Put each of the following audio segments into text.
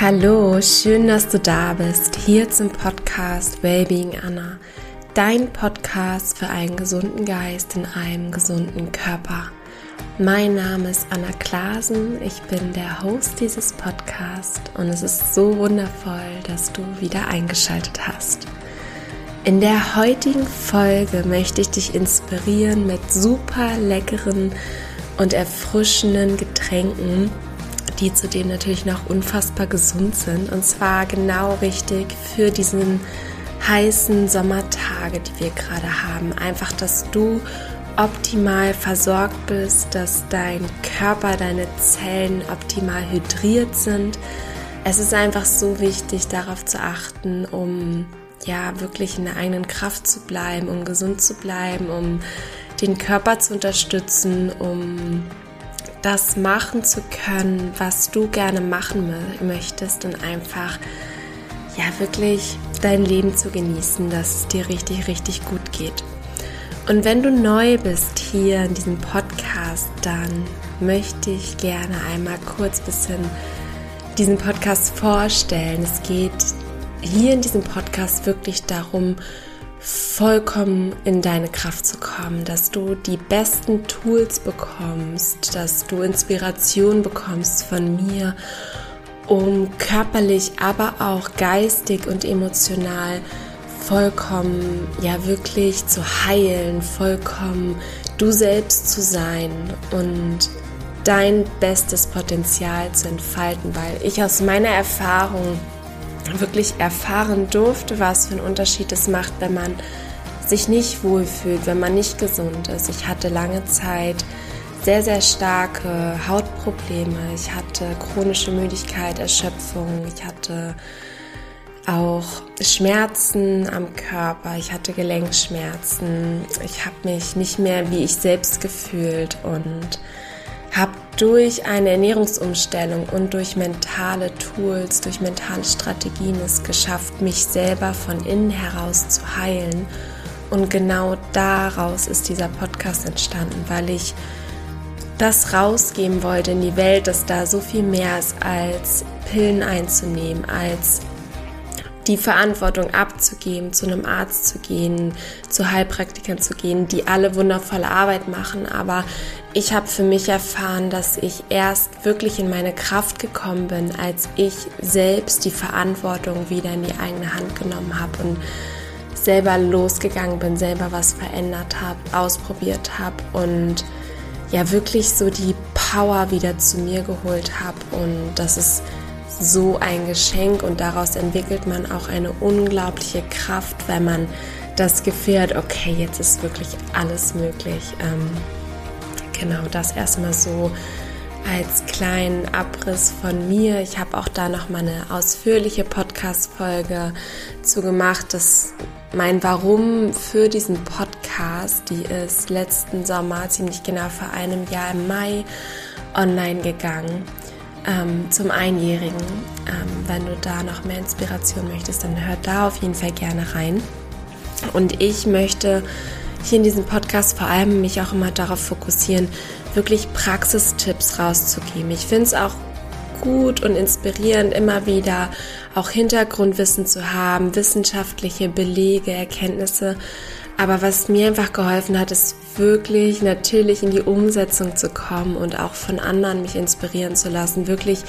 Hallo, schön, dass du da bist, hier zum Podcast Wellbeing Anna, dein Podcast für einen gesunden Geist in einem gesunden Körper. Mein Name ist Anna Klasen, ich bin der Host dieses Podcasts und es ist so wundervoll, dass du wieder eingeschaltet hast. In der heutigen Folge möchte ich dich inspirieren mit super leckeren und erfrischenden Getränken, die zudem natürlich noch unfassbar gesund sind. Und zwar genau richtig für diesen heißen Sommertage, die wir gerade haben. Einfach, dass du optimal versorgt bist, dass dein Körper, deine Zellen optimal hydriert sind. Es ist einfach so wichtig, darauf zu achten, um ja wirklich in der eigenen Kraft zu bleiben, um gesund zu bleiben, um den Körper zu unterstützen, um das machen zu können, was du gerne machen möchtest und einfach ja wirklich dein Leben zu genießen, dass es dir richtig, richtig gut geht. Und wenn du neu bist hier in diesem Podcast, dann möchte ich gerne einmal kurz bisschen diesen Podcast vorstellen. Es geht hier in diesem Podcast wirklich darum, vollkommen in deine Kraft zu kommen, dass du die besten Tools bekommst, dass du Inspiration bekommst von mir, um körperlich, aber auch geistig und emotional vollkommen, ja wirklich zu heilen, vollkommen du selbst zu sein und dein bestes Potenzial zu entfalten, weil ich aus meiner Erfahrung wirklich erfahren durfte, was für einen Unterschied es macht, wenn man sich nicht wohlfühlt, wenn man nicht gesund ist. Ich hatte lange Zeit sehr, sehr starke Hautprobleme. Ich hatte chronische Müdigkeit, Erschöpfung. Ich hatte auch Schmerzen am Körper. Ich hatte Gelenkschmerzen. Ich habe mich nicht mehr wie ich selbst gefühlt und habe durch eine Ernährungsumstellung und durch mentale Tools, durch mentale Strategien es geschafft, mich selber von innen heraus zu heilen. Und genau daraus ist dieser Podcast entstanden, weil ich das rausgeben wollte in die Welt, dass da so viel mehr ist als Pillen einzunehmen, als die Verantwortung abzugeben, zu einem Arzt zu gehen, zu Heilpraktikern zu gehen, die alle wundervolle Arbeit machen. Aber ich habe für mich erfahren, dass ich erst wirklich in meine Kraft gekommen bin, als ich selbst die Verantwortung wieder in die eigene Hand genommen habe und selber losgegangen bin, selber was verändert habe, ausprobiert habe und ja wirklich so die Power wieder zu mir geholt habe. Und das ist so ein Geschenk und daraus entwickelt man auch eine unglaubliche Kraft, wenn man das Gefühl hat, okay, jetzt ist wirklich alles möglich. Ähm, genau, das erstmal so als kleinen Abriss von mir. Ich habe auch da noch mal eine ausführliche Podcast-Folge zu gemacht. Das mein Warum für diesen Podcast, die ist letzten Sommer, ziemlich genau vor einem Jahr im Mai, online gegangen ähm, zum Einjährigen. Ähm, wenn du da noch mehr Inspiration möchtest, dann hör da auf jeden Fall gerne rein. Und ich möchte hier in diesem Podcast vor allem mich auch immer darauf fokussieren, wirklich Praxistipps rauszugeben. Ich finde es auch gut und inspirierend, immer wieder auch Hintergrundwissen zu haben, wissenschaftliche Belege, Erkenntnisse. Aber was mir einfach geholfen hat, ist wirklich natürlich in die Umsetzung zu kommen und auch von anderen mich inspirieren zu lassen, wirklich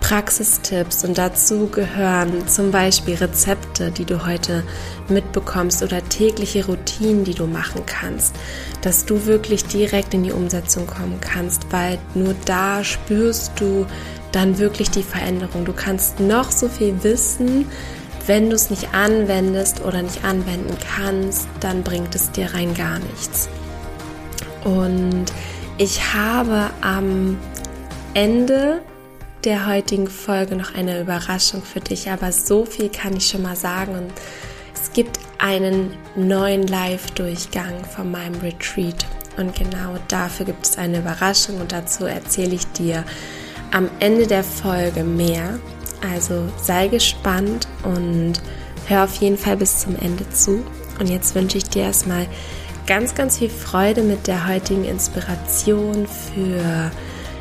Praxistipps und dazu gehören zum Beispiel Rezepte, die du heute mitbekommst oder tägliche Routinen, die du machen kannst, dass du wirklich direkt in die Umsetzung kommen kannst, weil nur da spürst du dann wirklich die Veränderung. Du kannst noch so viel wissen, wenn du es nicht anwendest oder nicht anwenden kannst, dann bringt es dir rein gar nichts. Und ich habe am Ende der heutigen Folge noch eine Überraschung für dich, aber so viel kann ich schon mal sagen. Und es gibt einen neuen Live-Durchgang von meinem Retreat. Und genau dafür gibt es eine Überraschung und dazu erzähle ich dir am Ende der Folge mehr. Also sei gespannt und hör auf jeden Fall bis zum Ende zu. Und jetzt wünsche ich dir erstmal ganz, ganz viel Freude mit der heutigen Inspiration für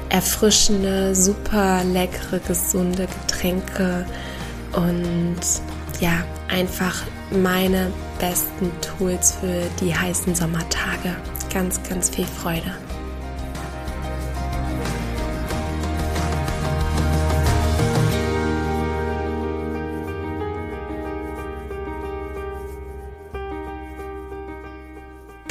erfrischende, super leckere, gesunde Getränke und ja, einfach meine besten Tools für die heißen Sommertage. Ganz, ganz viel Freude.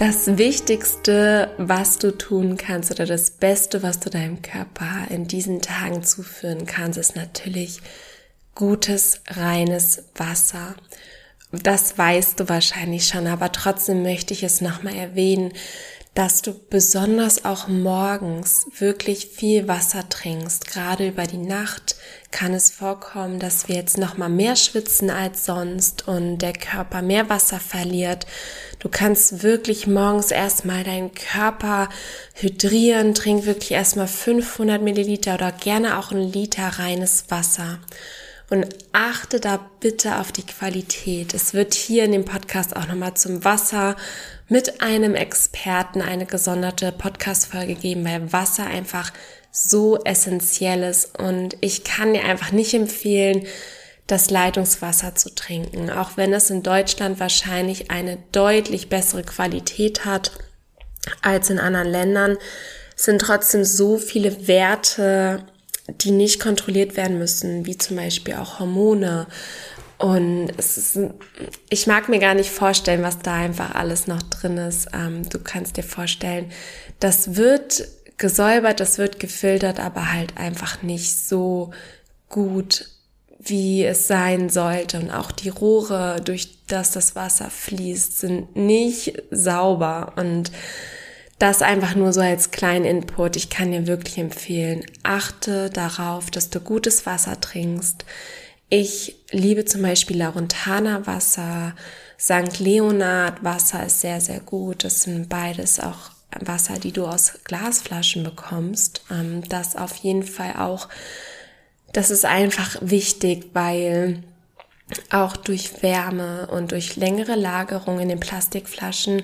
Das Wichtigste, was du tun kannst oder das Beste, was du deinem Körper in diesen Tagen zuführen kannst, ist natürlich gutes, reines Wasser. Das weißt du wahrscheinlich schon, aber trotzdem möchte ich es nochmal erwähnen, dass du besonders auch morgens wirklich viel Wasser trinkst. Gerade über die Nacht kann es vorkommen, dass wir jetzt noch mal mehr schwitzen als sonst und der Körper mehr Wasser verliert. Du kannst wirklich morgens erstmal deinen Körper hydrieren. Trink wirklich erstmal 500 Milliliter oder gerne auch ein Liter reines Wasser. Und achte da bitte auf die Qualität. Es wird hier in dem Podcast auch nochmal zum Wasser mit einem Experten eine gesonderte Podcast-Folge geben, weil Wasser einfach so essentiell ist und ich kann dir einfach nicht empfehlen, das Leitungswasser zu trinken, auch wenn es in Deutschland wahrscheinlich eine deutlich bessere Qualität hat als in anderen Ländern, sind trotzdem so viele Werte, die nicht kontrolliert werden müssen, wie zum Beispiel auch Hormone. Und es ist, ich mag mir gar nicht vorstellen, was da einfach alles noch drin ist. Ähm, du kannst dir vorstellen, das wird gesäubert, das wird gefiltert, aber halt einfach nicht so gut, wie es sein sollte. Und auch die Rohre, durch das das Wasser fließt, sind nicht sauber. Und das einfach nur so als kleinen Input. Ich kann dir wirklich empfehlen, achte darauf, dass du gutes Wasser trinkst ich liebe zum Beispiel Laurentana Wasser, St. Leonard Wasser ist sehr, sehr gut. Das sind beides auch Wasser, die du aus Glasflaschen bekommst. Ähm, das auf jeden Fall auch, das ist einfach wichtig, weil auch durch Wärme und durch längere Lagerung in den Plastikflaschen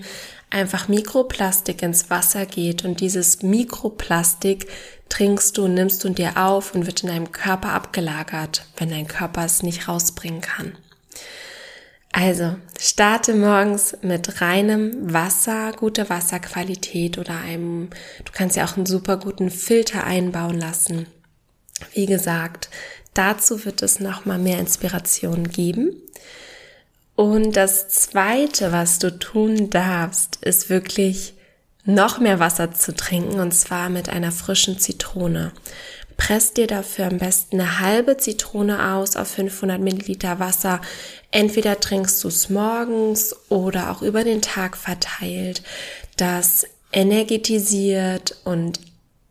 einfach Mikroplastik ins Wasser geht und dieses Mikroplastik trinkst du, nimmst du dir auf und wird in deinem Körper abgelagert, wenn dein Körper es nicht rausbringen kann. Also, starte morgens mit reinem Wasser, guter Wasserqualität oder einem, du kannst ja auch einen super guten Filter einbauen lassen. Wie gesagt, dazu wird es nochmal mehr Inspiration geben. Und das zweite, was du tun darfst, ist wirklich noch mehr Wasser zu trinken und zwar mit einer frischen Zitrone. Press dir dafür am besten eine halbe Zitrone aus auf 500 Milliliter Wasser. Entweder trinkst du es morgens oder auch über den Tag verteilt. Das energetisiert und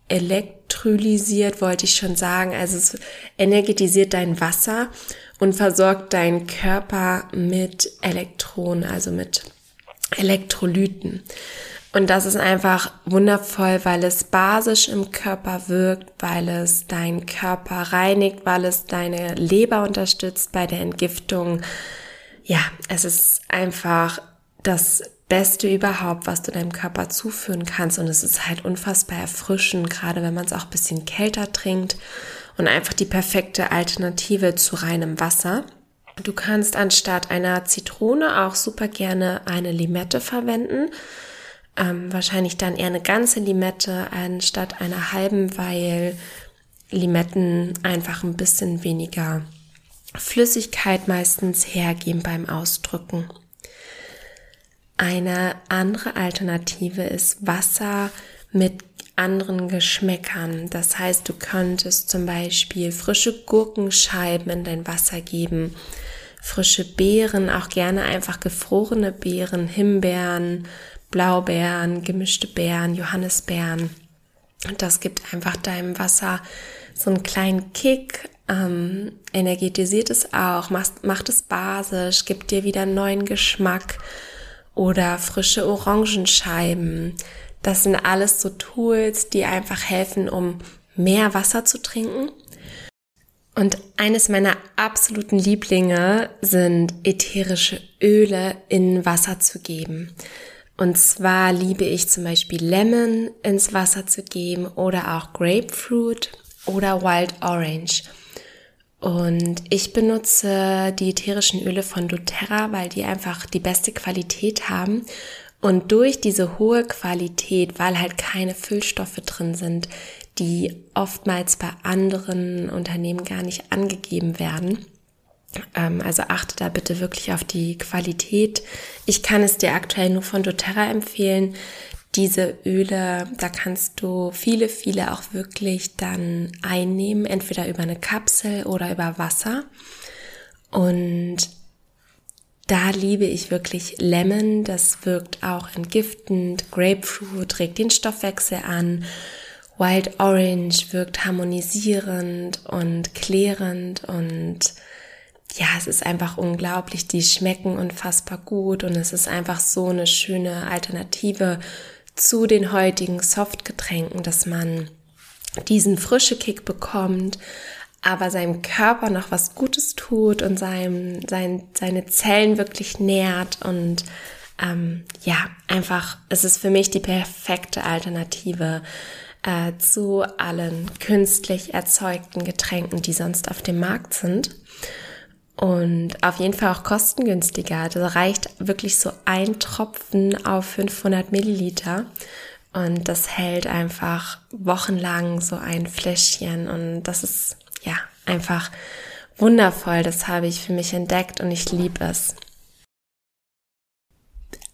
elektrolysiert, wollte ich schon sagen. Also es energetisiert dein Wasser und versorgt deinen Körper mit Elektronen, also mit Elektrolyten. Und das ist einfach wundervoll, weil es basisch im Körper wirkt, weil es deinen Körper reinigt, weil es deine Leber unterstützt bei der Entgiftung. Ja, es ist einfach das Beste überhaupt, was du deinem Körper zuführen kannst. Und es ist halt unfassbar erfrischend, gerade wenn man es auch ein bisschen kälter trinkt und einfach die perfekte Alternative zu reinem Wasser. Du kannst anstatt einer Zitrone auch super gerne eine Limette verwenden ähm, wahrscheinlich dann eher eine ganze Limette anstatt einer halben, weil Limetten einfach ein bisschen weniger Flüssigkeit meistens hergeben beim Ausdrücken. Eine andere Alternative ist Wasser mit anderen Geschmäckern. Das heißt, du könntest zum Beispiel frische Gurkenscheiben in dein Wasser geben, frische Beeren, auch gerne einfach gefrorene Beeren, Himbeeren, Blaubeeren, gemischte Beeren, Johannisbeeren. Und das gibt einfach deinem Wasser so einen kleinen Kick, ähm, energetisiert es auch, macht, macht es basisch, gibt dir wieder neuen Geschmack oder frische Orangenscheiben. Das sind alles so Tools, die einfach helfen, um mehr Wasser zu trinken. Und eines meiner absoluten Lieblinge sind ätherische Öle in Wasser zu geben. Und zwar liebe ich zum Beispiel Lemon ins Wasser zu geben oder auch Grapefruit oder Wild Orange. Und ich benutze die ätherischen Öle von doTERRA, weil die einfach die beste Qualität haben. Und durch diese hohe Qualität, weil halt keine Füllstoffe drin sind, die oftmals bei anderen Unternehmen gar nicht angegeben werden, also achte da bitte wirklich auf die Qualität. Ich kann es dir aktuell nur von doTERRA empfehlen. Diese Öle, da kannst du viele, viele auch wirklich dann einnehmen, entweder über eine Kapsel oder über Wasser. Und da liebe ich wirklich Lemon, das wirkt auch entgiftend, Grapefruit regt den Stoffwechsel an, Wild Orange wirkt harmonisierend und klärend und ja, es ist einfach unglaublich. Die schmecken unfassbar gut und es ist einfach so eine schöne Alternative zu den heutigen Softgetränken, dass man diesen frische Kick bekommt, aber seinem Körper noch was Gutes tut und seinem, sein, seine Zellen wirklich nährt und ähm, ja, einfach, es ist für mich die perfekte Alternative äh, zu allen künstlich erzeugten Getränken, die sonst auf dem Markt sind. Und auf jeden Fall auch kostengünstiger. Das reicht wirklich so ein Tropfen auf 500 Milliliter. Und das hält einfach wochenlang so ein Fläschchen. Und das ist ja einfach wundervoll. Das habe ich für mich entdeckt und ich liebe es.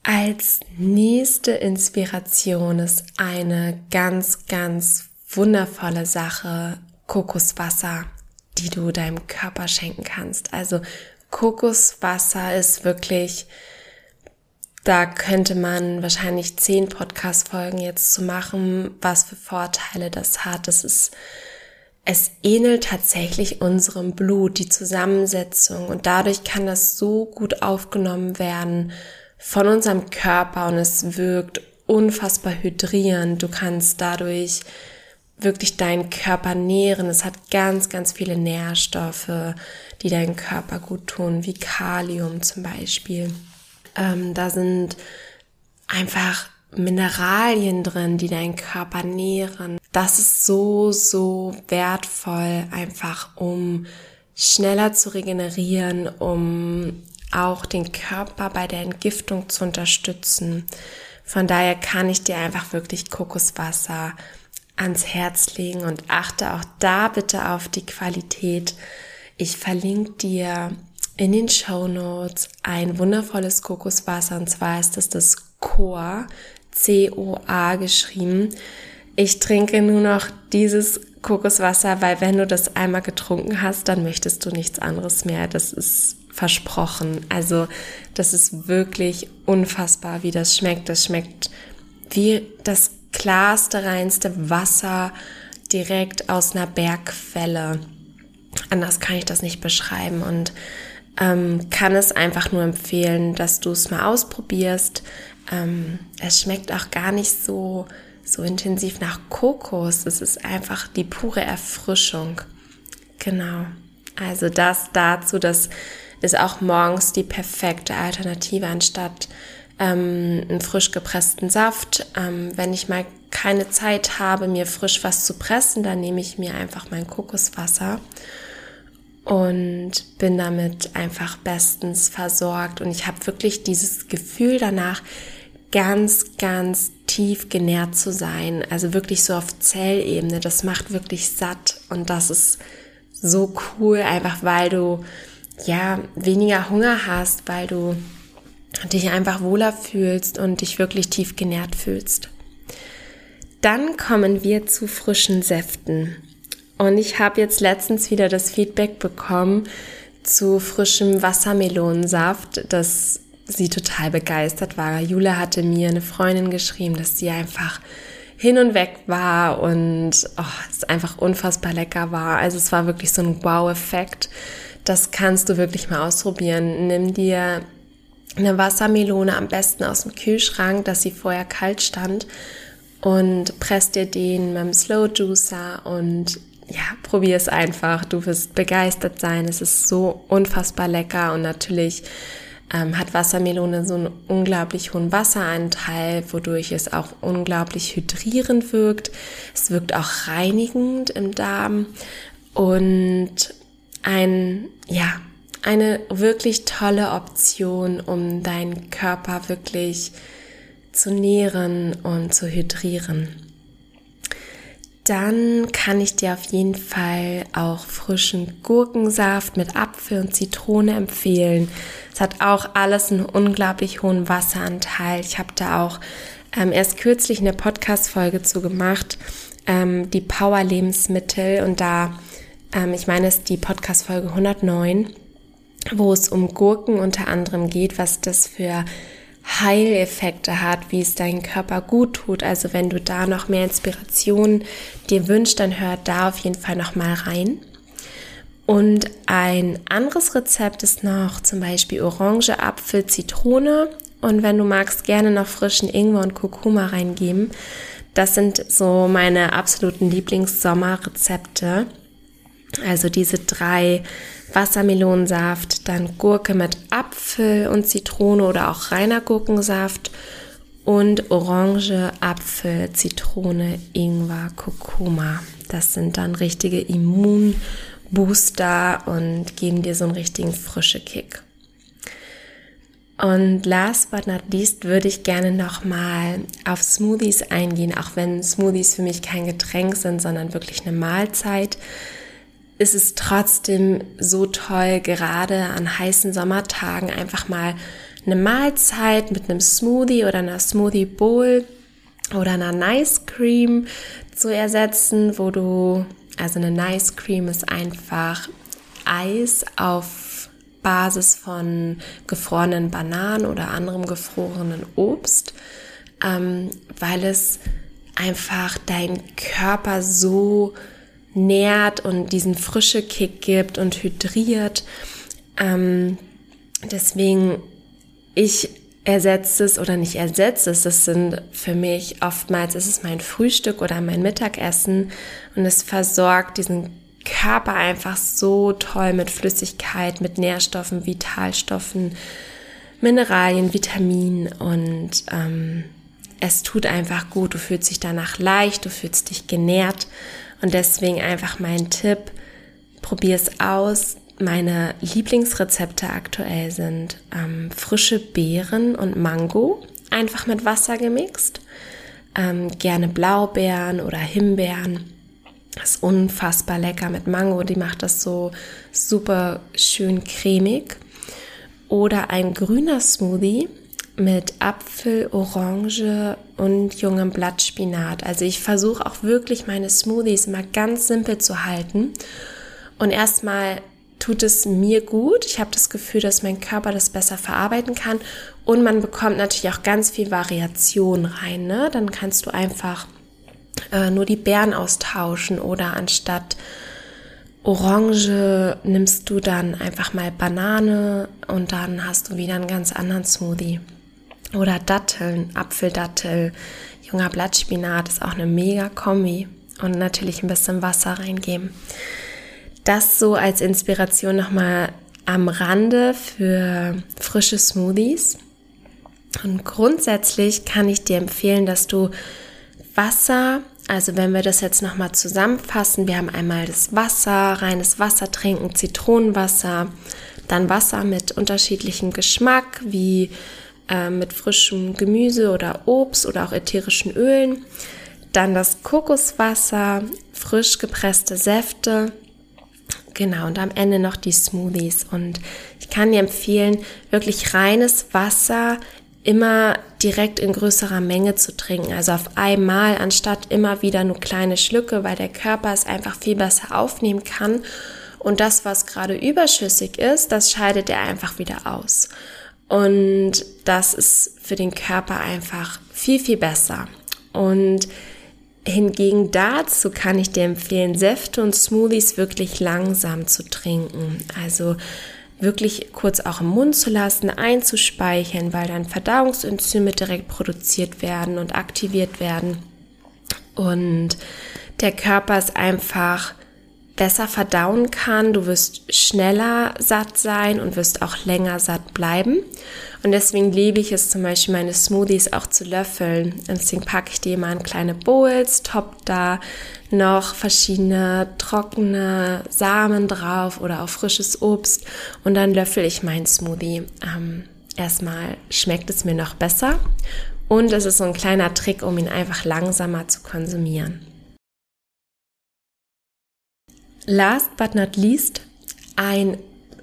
Als nächste Inspiration ist eine ganz, ganz wundervolle Sache Kokoswasser die du deinem Körper schenken kannst. Also Kokoswasser ist wirklich, da könnte man wahrscheinlich zehn Podcast-Folgen jetzt zu machen, was für Vorteile das hat. Das ist, es ähnelt tatsächlich unserem Blut, die Zusammensetzung und dadurch kann das so gut aufgenommen werden von unserem Körper und es wirkt unfassbar hydrierend. Du kannst dadurch wirklich deinen Körper nähren. Es hat ganz, ganz viele Nährstoffe, die deinen Körper gut tun, wie Kalium zum Beispiel. Ähm, da sind einfach Mineralien drin, die deinen Körper nähren. Das ist so, so wertvoll, einfach um schneller zu regenerieren, um auch den Körper bei der Entgiftung zu unterstützen. Von daher kann ich dir einfach wirklich Kokoswasser ans Herz legen und achte auch da bitte auf die Qualität. Ich verlinke dir in den Show Notes ein wundervolles Kokoswasser und zwar ist das das Coa, C-O-A geschrieben. Ich trinke nur noch dieses Kokoswasser, weil wenn du das einmal getrunken hast, dann möchtest du nichts anderes mehr. Das ist versprochen. Also das ist wirklich unfassbar, wie das schmeckt. Das schmeckt wie das klarste, reinste Wasser direkt aus einer Bergquelle. Anders kann ich das nicht beschreiben und ähm, kann es einfach nur empfehlen, dass du es mal ausprobierst. Ähm, es schmeckt auch gar nicht so, so intensiv nach Kokos. Es ist einfach die pure Erfrischung. Genau. Also das dazu, das ist auch morgens die perfekte Alternative anstatt ähm, einen frisch gepressten Saft. Ähm, wenn ich mal keine Zeit habe, mir frisch was zu pressen, dann nehme ich mir einfach mein Kokoswasser und bin damit einfach bestens versorgt. Und ich habe wirklich dieses Gefühl danach, ganz, ganz tief genährt zu sein. Also wirklich so auf Zellebene. Das macht wirklich satt. Und das ist so cool, einfach weil du ja weniger Hunger hast, weil du dich einfach wohler fühlst und dich wirklich tief genährt fühlst. Dann kommen wir zu frischen Säften. Und ich habe jetzt letztens wieder das Feedback bekommen zu frischem Wassermelonensaft, dass sie total begeistert war. Jule hatte mir eine Freundin geschrieben, dass sie einfach hin und weg war und oh, es einfach unfassbar lecker war. Also es war wirklich so ein Wow-Effekt. Das kannst du wirklich mal ausprobieren. Nimm dir eine Wassermelone am besten aus dem Kühlschrank, dass sie vorher kalt stand und presst dir den mit dem Slow Juicer und ja, probier es einfach. Du wirst begeistert sein. Es ist so unfassbar lecker und natürlich ähm, hat Wassermelone so einen unglaublich hohen Wasseranteil, wodurch es auch unglaublich hydrierend wirkt. Es wirkt auch reinigend im Darm und ein, ja, eine wirklich tolle Option, um deinen Körper wirklich zu nähren und zu hydrieren. Dann kann ich dir auf jeden Fall auch frischen Gurkensaft mit Apfel und Zitrone empfehlen. Es hat auch alles einen unglaublich hohen Wasseranteil. Ich habe da auch ähm, erst kürzlich eine Podcast-Folge zu gemacht, ähm, die Power-Lebensmittel. Und da, ähm, ich meine, es ist die Podcast-Folge 109, wo es um Gurken unter anderem geht, was das für Heileffekte hat, wie es deinen Körper gut tut. Also wenn du da noch mehr Inspiration dir wünschst, dann hör da auf jeden Fall noch mal rein. Und ein anderes Rezept ist noch zum Beispiel Orange, Apfel, Zitrone. Und wenn du magst, gerne noch frischen Ingwer und Kurkuma reingeben. Das sind so meine absoluten Lieblings-Sommerrezepte. Also diese drei Wassermelonensaft, dann Gurke mit Apfel und Zitrone oder auch reiner Gurkensaft und Orange, Apfel, Zitrone, Ingwer, Kurkuma. Das sind dann richtige Immunbooster und geben dir so einen richtigen frische Kick. Und last but not least würde ich gerne nochmal auf Smoothies eingehen, auch wenn Smoothies für mich kein Getränk sind, sondern wirklich eine Mahlzeit ist es trotzdem so toll, gerade an heißen Sommertagen einfach mal eine Mahlzeit mit einem Smoothie oder einer Smoothie Bowl oder einer Nice Cream zu ersetzen, wo du, also eine Nice Cream ist einfach Eis auf Basis von gefrorenen Bananen oder anderem gefrorenen Obst, ähm, weil es einfach deinen Körper so nährt und diesen frische Kick gibt und hydriert. Ähm, deswegen, ich ersetze es oder nicht ersetze es, das sind für mich oftmals, ist es mein Frühstück oder mein Mittagessen und es versorgt diesen Körper einfach so toll mit Flüssigkeit, mit Nährstoffen, Vitalstoffen, Mineralien, Vitaminen und ähm, es tut einfach gut. Du fühlst dich danach leicht, du fühlst dich genährt und deswegen einfach mein Tipp, probier es aus. Meine Lieblingsrezepte aktuell sind ähm, frische Beeren und Mango, einfach mit Wasser gemixt. Ähm, gerne Blaubeeren oder Himbeeren. Das ist unfassbar lecker mit Mango, die macht das so super schön cremig. Oder ein grüner Smoothie mit Apfel, Orange und jungem Blattspinat. Also ich versuche auch wirklich meine Smoothies immer ganz simpel zu halten. Und erstmal tut es mir gut. Ich habe das Gefühl, dass mein Körper das besser verarbeiten kann. Und man bekommt natürlich auch ganz viel Variation rein. Ne? Dann kannst du einfach äh, nur die Beeren austauschen oder anstatt Orange nimmst du dann einfach mal Banane und dann hast du wieder einen ganz anderen Smoothie. Oder Datteln, Apfeldattel, junger Blattspinat ist auch eine mega Kombi. Und natürlich ein bisschen Wasser reingeben. Das so als Inspiration nochmal am Rande für frische Smoothies. Und grundsätzlich kann ich dir empfehlen, dass du Wasser, also wenn wir das jetzt nochmal zusammenfassen, wir haben einmal das Wasser, reines Wasser trinken, Zitronenwasser, dann Wasser mit unterschiedlichem Geschmack wie äh, mit frischem Gemüse oder Obst oder auch ätherischen Ölen. Dann das Kokoswasser, frisch gepresste Säfte. Genau, und am Ende noch die Smoothies. Und ich kann dir empfehlen, wirklich reines Wasser immer direkt in größerer Menge zu trinken. Also auf einmal, anstatt immer wieder nur kleine Schlücke, weil der Körper es einfach viel besser aufnehmen kann. Und das, was gerade überschüssig ist, das scheidet er einfach wieder aus. Und das ist für den Körper einfach viel, viel besser. Und hingegen dazu kann ich dir empfehlen, Säfte und Smoothies wirklich langsam zu trinken. Also wirklich kurz auch im Mund zu lassen, einzuspeichern, weil dann Verdauungsenzyme direkt produziert werden und aktiviert werden. Und der Körper ist einfach besser verdauen kann. Du wirst schneller satt sein und wirst auch länger satt bleiben. Und deswegen liebe ich es zum Beispiel, meine Smoothies auch zu löffeln. Deswegen packe ich die immer in kleine Bowls, top da noch verschiedene trockene Samen drauf oder auch frisches Obst und dann löffel ich meinen Smoothie. Ähm, erstmal schmeckt es mir noch besser und es ist so ein kleiner Trick, um ihn einfach langsamer zu konsumieren. Last but not least, ein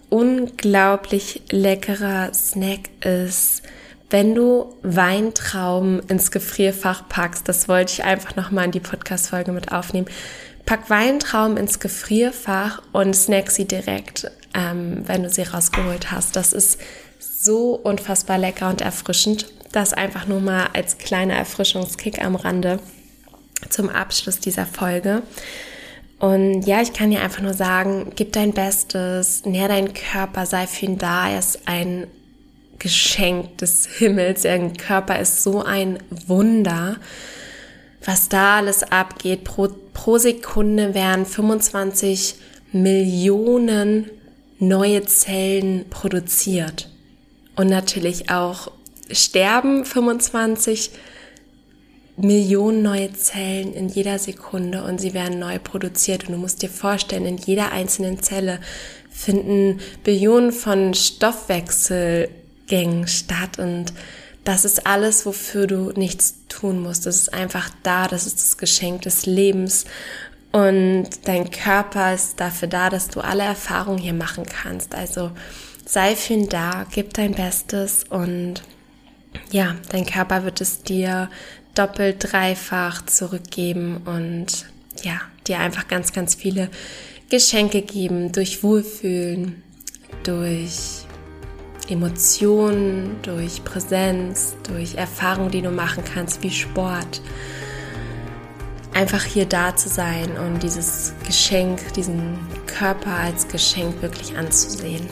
unglaublich leckerer Snack ist, wenn du Weintrauben ins Gefrierfach packst. Das wollte ich einfach nochmal in die Podcast-Folge mit aufnehmen. Pack Weintrauben ins Gefrierfach und snack sie direkt, ähm, wenn du sie rausgeholt hast. Das ist so unfassbar lecker und erfrischend. Das einfach nur mal als kleiner Erfrischungskick am Rande zum Abschluss dieser Folge. Und ja, ich kann dir einfach nur sagen, gib dein Bestes, nähr deinen Körper, sei für ihn da. Er ist ein Geschenk des Himmels. Dein Körper ist so ein Wunder, was da alles abgeht. Pro, pro Sekunde werden 25 Millionen neue Zellen produziert. Und natürlich auch sterben 25 Millionen Millionen neue Zellen in jeder Sekunde und sie werden neu produziert. Und du musst dir vorstellen, in jeder einzelnen Zelle finden Billionen von Stoffwechselgängen statt und das ist alles, wofür du nichts tun musst. Das ist einfach da, das ist das Geschenk des Lebens. Und dein Körper ist dafür da, dass du alle Erfahrungen hier machen kannst. Also sei für ihn da, gib dein Bestes und ja, dein Körper wird es dir doppelt, dreifach zurückgeben und ja, dir einfach ganz, ganz viele Geschenke geben durch Wohlfühlen, durch Emotionen, durch Präsenz, durch Erfahrungen, die du machen kannst, wie Sport. Einfach hier da zu sein und dieses Geschenk, diesen Körper als Geschenk wirklich anzusehen.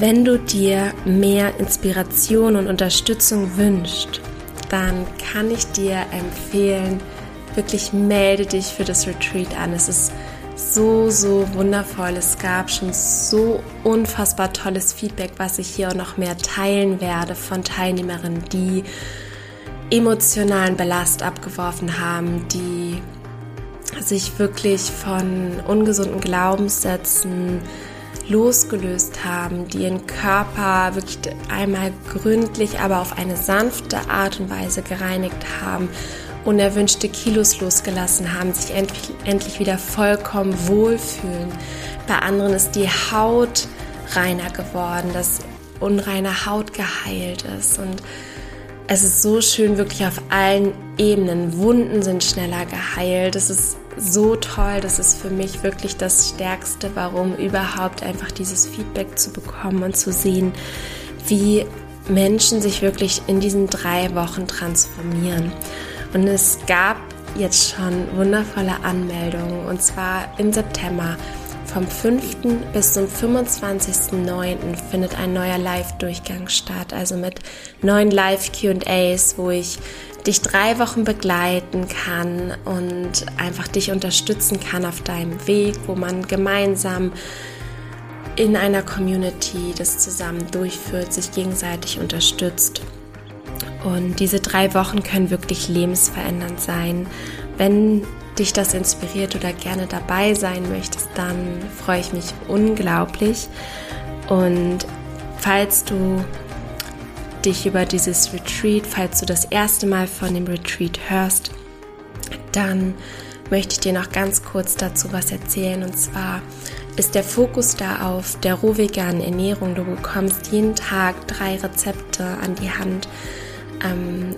Wenn du dir mehr Inspiration und Unterstützung wünschst, dann kann ich dir empfehlen, wirklich melde dich für das Retreat an. Es ist so, so wundervoll. Es gab schon so unfassbar tolles Feedback, was ich hier auch noch mehr teilen werde von Teilnehmerinnen, die emotionalen Ballast abgeworfen haben, die sich wirklich von ungesunden Glaubenssätzen losgelöst haben, die ihren Körper wirklich einmal gründlich, aber auf eine sanfte Art und Weise gereinigt haben, unerwünschte Kilos losgelassen haben, sich endlich, endlich wieder vollkommen wohlfühlen. Bei anderen ist die Haut reiner geworden, dass unreine Haut geheilt ist und es ist so schön, wirklich auf allen Ebenen. Wunden sind schneller geheilt. Es ist so toll. Das ist für mich wirklich das Stärkste, warum überhaupt einfach dieses Feedback zu bekommen und zu sehen, wie Menschen sich wirklich in diesen drei Wochen transformieren. Und es gab jetzt schon wundervolle Anmeldungen und zwar im September. Vom 5. bis zum 25.09. findet ein neuer Live-Durchgang statt, also mit neuen Live-QAs, wo ich dich drei Wochen begleiten kann und einfach dich unterstützen kann auf deinem Weg, wo man gemeinsam in einer Community das zusammen durchführt, sich gegenseitig unterstützt. Und diese drei Wochen können wirklich lebensverändernd sein. Wenn dich das inspiriert oder gerne dabei sein möchtest, dann freue ich mich unglaublich. Und falls du dich über dieses Retreat, falls du das erste Mal von dem Retreat hörst, dann möchte ich dir noch ganz kurz dazu was erzählen. Und zwar ist der Fokus da auf der rohveganen Ernährung. Du bekommst jeden Tag drei Rezepte an die Hand. Ähm,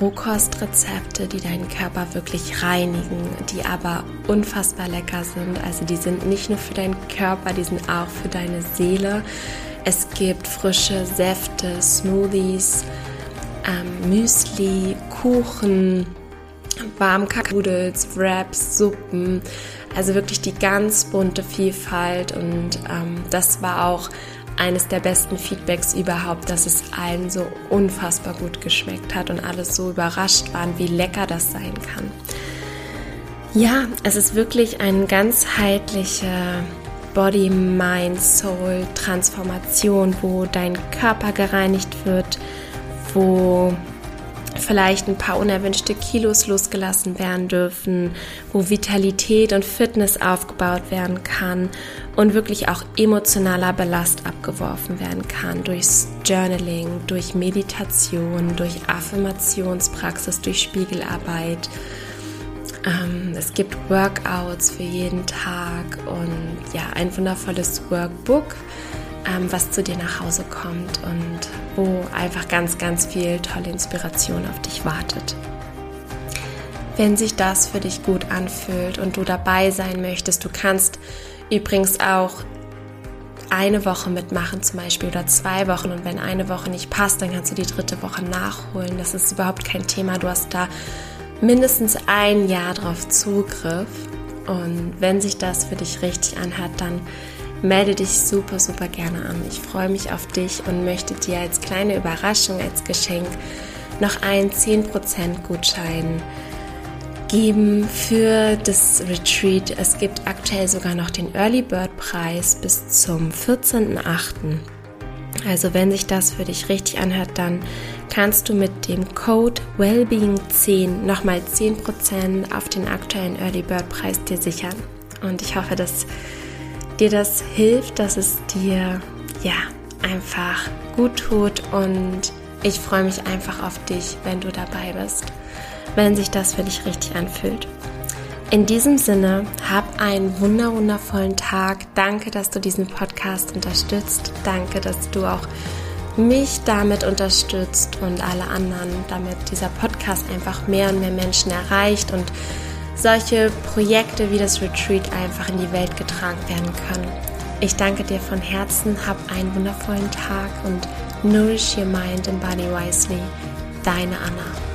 Rohkostrezepte, die deinen Körper wirklich reinigen, die aber unfassbar lecker sind. Also die sind nicht nur für deinen Körper, die sind auch für deine Seele. Es gibt frische Säfte, Smoothies, ähm, Müsli, Kuchen, Warmkakadels, Wraps, Suppen. Also wirklich die ganz bunte Vielfalt und ähm, das war auch eines der besten Feedbacks überhaupt, dass es allen so unfassbar gut geschmeckt hat und alle so überrascht waren, wie lecker das sein kann. Ja, es ist wirklich eine ganzheitliche Body, Mind, Soul Transformation, wo dein Körper gereinigt wird, wo vielleicht ein paar unerwünschte Kilos losgelassen werden dürfen, wo Vitalität und Fitness aufgebaut werden kann und wirklich auch emotionaler Ballast abgeworfen werden kann durchs Journaling, durch Meditation, durch Affirmationspraxis, durch Spiegelarbeit. Ähm, es gibt Workouts für jeden Tag und ja, ein wundervolles Workbook ähm, was zu dir nach Hause kommt und wo einfach ganz, ganz viel tolle Inspiration auf dich wartet. Wenn sich das für dich gut anfühlt und du dabei sein möchtest, du kannst übrigens auch eine Woche mitmachen zum Beispiel oder zwei Wochen und wenn eine Woche nicht passt, dann kannst du die dritte Woche nachholen. Das ist überhaupt kein Thema. Du hast da mindestens ein Jahr drauf Zugriff und wenn sich das für dich richtig anhört, dann melde dich super, super gerne an. Ich freue mich auf dich und möchte dir als kleine Überraschung, als Geschenk noch einen 10% Gutschein geben für das Retreat. Es gibt aktuell sogar noch den Early Bird Preis bis zum 14.08. Also wenn sich das für dich richtig anhört, dann kannst du mit dem Code Wellbeing10 nochmal 10% auf den aktuellen Early Bird Preis dir sichern. Und ich hoffe, dass dir das hilft, dass es dir ja einfach gut tut und ich freue mich einfach auf dich, wenn du dabei bist, wenn sich das für dich richtig anfühlt. In diesem Sinne, hab einen wundervollen Tag. Danke, dass du diesen Podcast unterstützt. Danke, dass du auch mich damit unterstützt und alle anderen, damit dieser Podcast einfach mehr und mehr Menschen erreicht und solche Projekte wie das Retreat einfach in die Welt getragen werden können. Ich danke dir von Herzen, hab einen wundervollen Tag und nourish your mind and body wisely. Deine Anna.